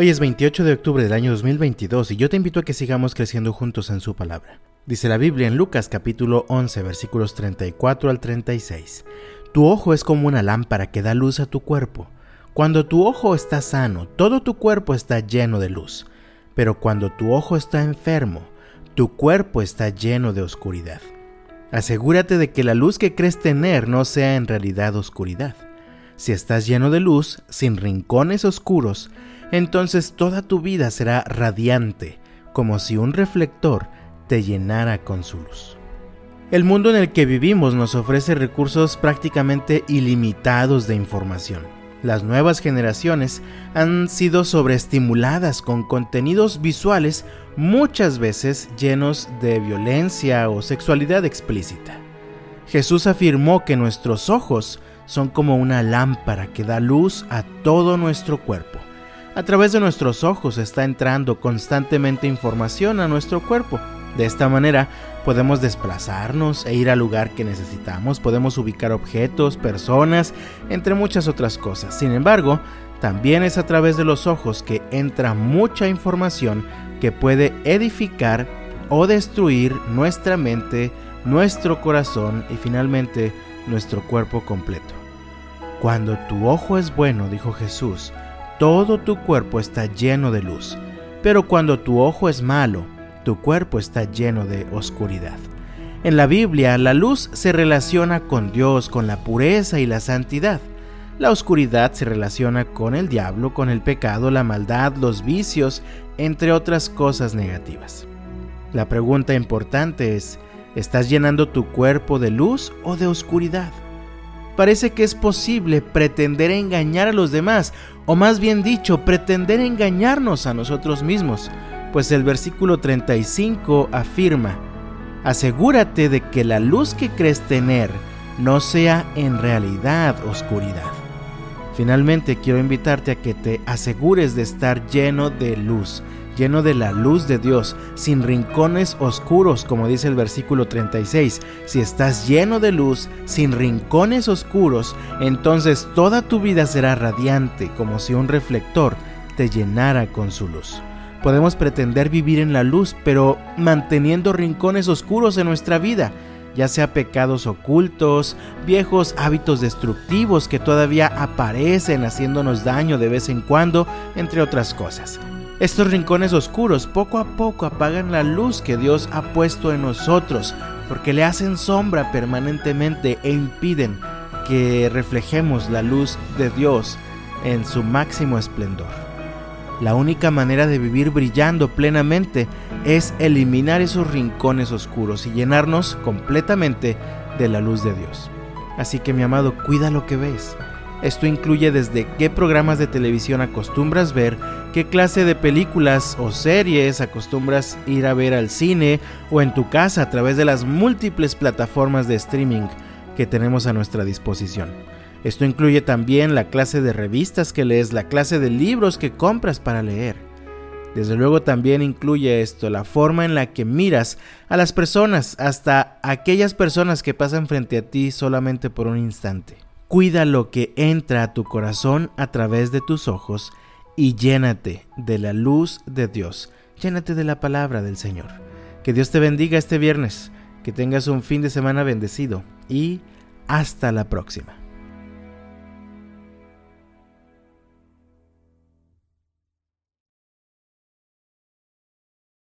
Hoy es 28 de octubre del año 2022 y yo te invito a que sigamos creciendo juntos en su palabra. Dice la Biblia en Lucas capítulo 11 versículos 34 al 36. Tu ojo es como una lámpara que da luz a tu cuerpo. Cuando tu ojo está sano, todo tu cuerpo está lleno de luz. Pero cuando tu ojo está enfermo, tu cuerpo está lleno de oscuridad. Asegúrate de que la luz que crees tener no sea en realidad oscuridad. Si estás lleno de luz, sin rincones oscuros, entonces toda tu vida será radiante, como si un reflector te llenara con su luz. El mundo en el que vivimos nos ofrece recursos prácticamente ilimitados de información. Las nuevas generaciones han sido sobreestimuladas con contenidos visuales muchas veces llenos de violencia o sexualidad explícita. Jesús afirmó que nuestros ojos son como una lámpara que da luz a todo nuestro cuerpo. A través de nuestros ojos está entrando constantemente información a nuestro cuerpo. De esta manera podemos desplazarnos e ir al lugar que necesitamos, podemos ubicar objetos, personas, entre muchas otras cosas. Sin embargo, también es a través de los ojos que entra mucha información que puede edificar o destruir nuestra mente, nuestro corazón y finalmente nuestro cuerpo completo. Cuando tu ojo es bueno, dijo Jesús, todo tu cuerpo está lleno de luz, pero cuando tu ojo es malo, tu cuerpo está lleno de oscuridad. En la Biblia, la luz se relaciona con Dios, con la pureza y la santidad. La oscuridad se relaciona con el diablo, con el pecado, la maldad, los vicios, entre otras cosas negativas. La pregunta importante es, ¿estás llenando tu cuerpo de luz o de oscuridad? Parece que es posible pretender engañar a los demás, o más bien dicho, pretender engañarnos a nosotros mismos, pues el versículo 35 afirma, asegúrate de que la luz que crees tener no sea en realidad oscuridad. Finalmente quiero invitarte a que te asegures de estar lleno de luz, lleno de la luz de Dios, sin rincones oscuros, como dice el versículo 36. Si estás lleno de luz, sin rincones oscuros, entonces toda tu vida será radiante, como si un reflector te llenara con su luz. Podemos pretender vivir en la luz, pero manteniendo rincones oscuros en nuestra vida, ya sea pecados ocultos, viejos hábitos destructivos que todavía aparecen haciéndonos daño de vez en cuando, entre otras cosas. Estos rincones oscuros poco a poco apagan la luz que Dios ha puesto en nosotros, porque le hacen sombra permanentemente e impiden que reflejemos la luz de Dios en su máximo esplendor. La única manera de vivir brillando plenamente es eliminar esos rincones oscuros y llenarnos completamente de la luz de Dios. Así que mi amado, cuida lo que ves. Esto incluye desde qué programas de televisión acostumbras ver, qué clase de películas o series acostumbras ir a ver al cine o en tu casa a través de las múltiples plataformas de streaming que tenemos a nuestra disposición. Esto incluye también la clase de revistas que lees, la clase de libros que compras para leer. Desde luego también incluye esto, la forma en la que miras a las personas, hasta aquellas personas que pasan frente a ti solamente por un instante. Cuida lo que entra a tu corazón a través de tus ojos y llénate de la luz de Dios. Llénate de la palabra del Señor. Que Dios te bendiga este viernes, que tengas un fin de semana bendecido y hasta la próxima.